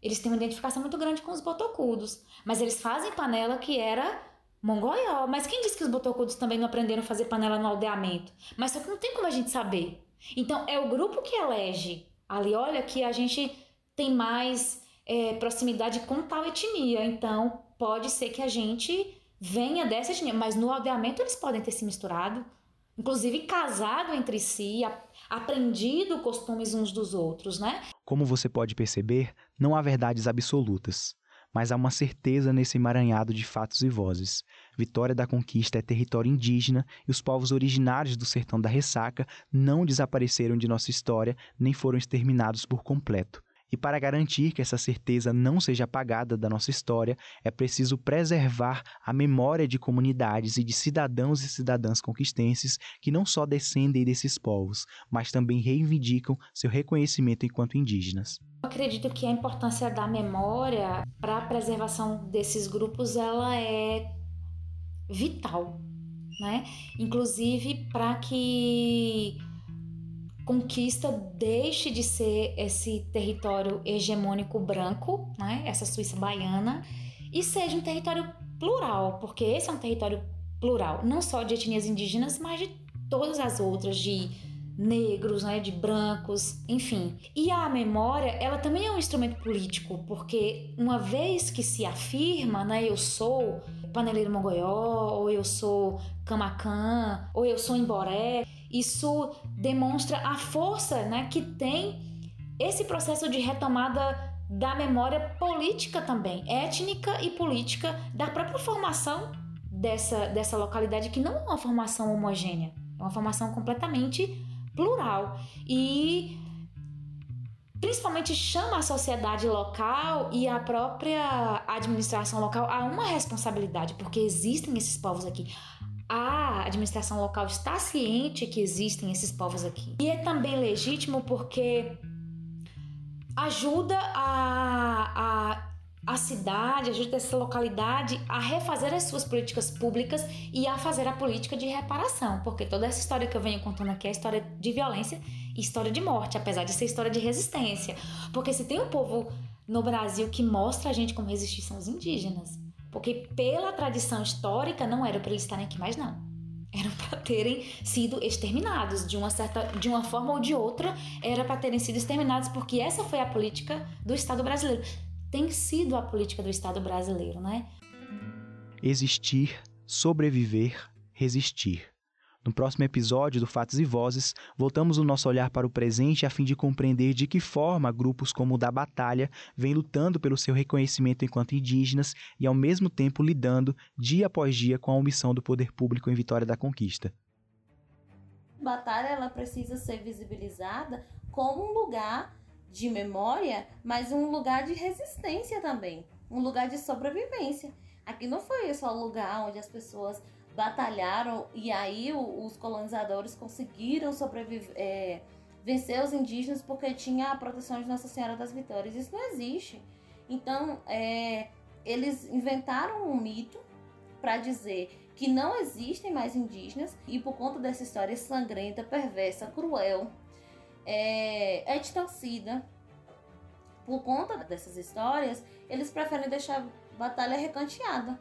eles têm uma identificação muito grande com os botocudos, mas eles fazem panela que era mongolial. Mas quem disse que os botocudos também não aprenderam a fazer panela no aldeamento? Mas só que não tem como a gente saber. Então é o grupo que elege ali, olha que a gente tem mais é, proximidade com tal etnia, então pode ser que a gente venha dessa etnia, mas no aldeamento eles podem ter se misturado inclusive casado entre si, aprendido costumes uns dos outros, né? Como você pode perceber, não há verdades absolutas, mas há uma certeza nesse emaranhado de fatos e vozes. Vitória da Conquista é território indígena e os povos originários do sertão da Ressaca não desapareceram de nossa história nem foram exterminados por completo. E para garantir que essa certeza não seja apagada da nossa história, é preciso preservar a memória de comunidades e de cidadãos e cidadãs conquistenses que não só descendem desses povos, mas também reivindicam seu reconhecimento enquanto indígenas. Eu acredito que a importância da memória para a preservação desses grupos ela é vital, né? Inclusive para que conquista deixe de ser esse território hegemônico branco, né, essa Suíça baiana, e seja um território plural, porque esse é um território plural, não só de etnias indígenas, mas de todas as outras, de negros, né, de brancos, enfim. E a memória, ela também é um instrumento político, porque uma vez que se afirma, né, eu sou paneleiro mongoió, ou eu sou camacan, ou eu sou emboré, isso demonstra a força né, que tem esse processo de retomada da memória política também, étnica e política da própria formação dessa, dessa localidade, que não é uma formação homogênea, é uma formação completamente plural. E principalmente chama a sociedade local e a própria administração local a uma responsabilidade, porque existem esses povos aqui a administração local está ciente que existem esses povos aqui. E é também legítimo porque ajuda a, a, a cidade, ajuda essa localidade a refazer as suas políticas públicas e a fazer a política de reparação, porque toda essa história que eu venho contando aqui é história de violência e história de morte, apesar de ser história de resistência. Porque se tem um povo no Brasil que mostra a gente como resistir, são os indígenas. Porque pela tradição histórica não era para eles estarem aqui mais não. eram para terem sido exterminados de uma certa de uma forma ou de outra era para terem sido exterminados porque essa foi a política do Estado brasileiro. Tem sido a política do Estado brasileiro né? Existir sobreviver resistir no próximo episódio do Fatos e Vozes, voltamos o nosso olhar para o presente a fim de compreender de que forma grupos como o da Batalha vêm lutando pelo seu reconhecimento enquanto indígenas e, ao mesmo tempo, lidando dia após dia com a omissão do poder público em Vitória da Conquista. Batalha ela precisa ser visibilizada como um lugar de memória, mas um lugar de resistência também, um lugar de sobrevivência. Aqui não foi só o lugar onde as pessoas batalharam e aí os colonizadores conseguiram sobreviver, é, vencer os indígenas porque tinha a proteção de Nossa Senhora das Vitórias. Isso não existe. Então, é, eles inventaram um mito para dizer que não existem mais indígenas e por conta dessa história sangrenta, perversa, cruel, é, etnocida, por conta dessas histórias, eles preferem deixar a batalha recanteada.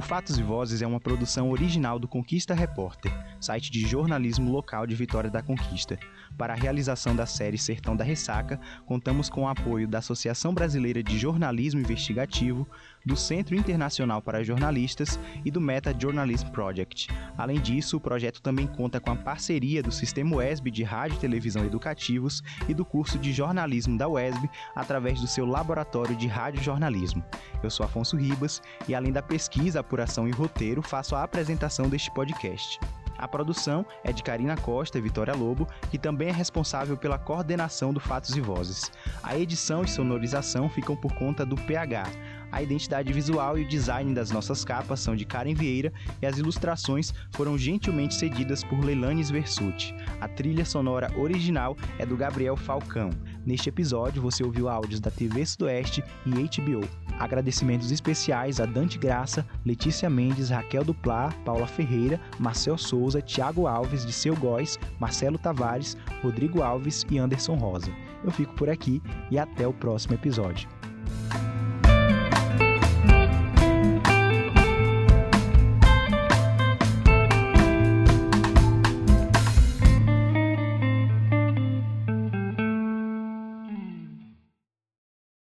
O Fatos e Vozes é uma produção original do Conquista Repórter, site de jornalismo local de Vitória da Conquista. Para a realização da série Sertão da Ressaca, contamos com o apoio da Associação Brasileira de Jornalismo Investigativo, do Centro Internacional para Jornalistas e do Meta Journalism Project. Além disso, o projeto também conta com a parceria do Sistema UESB de Rádio e Televisão Educativos e do curso de jornalismo da UESB através do seu laboratório de rádio jornalismo. Eu sou Afonso Ribas e além da pesquisa, apuração e roteiro, faço a apresentação deste podcast. A produção é de Karina Costa e Vitória Lobo, que também é responsável pela coordenação do Fatos e Vozes. A edição e sonorização ficam por conta do PH. A identidade visual e o design das nossas capas são de Karen Vieira e as ilustrações foram gentilmente cedidas por Leilanes Versuti. A trilha sonora original é do Gabriel Falcão. Neste episódio, você ouviu áudios da TV Sudoeste e HBO. Agradecimentos especiais a Dante Graça, Letícia Mendes, Raquel Duplá, Paula Ferreira, Marcel Souza, Tiago Alves, de Seu Góes, Marcelo Tavares, Rodrigo Alves e Anderson Rosa. Eu fico por aqui e até o próximo episódio.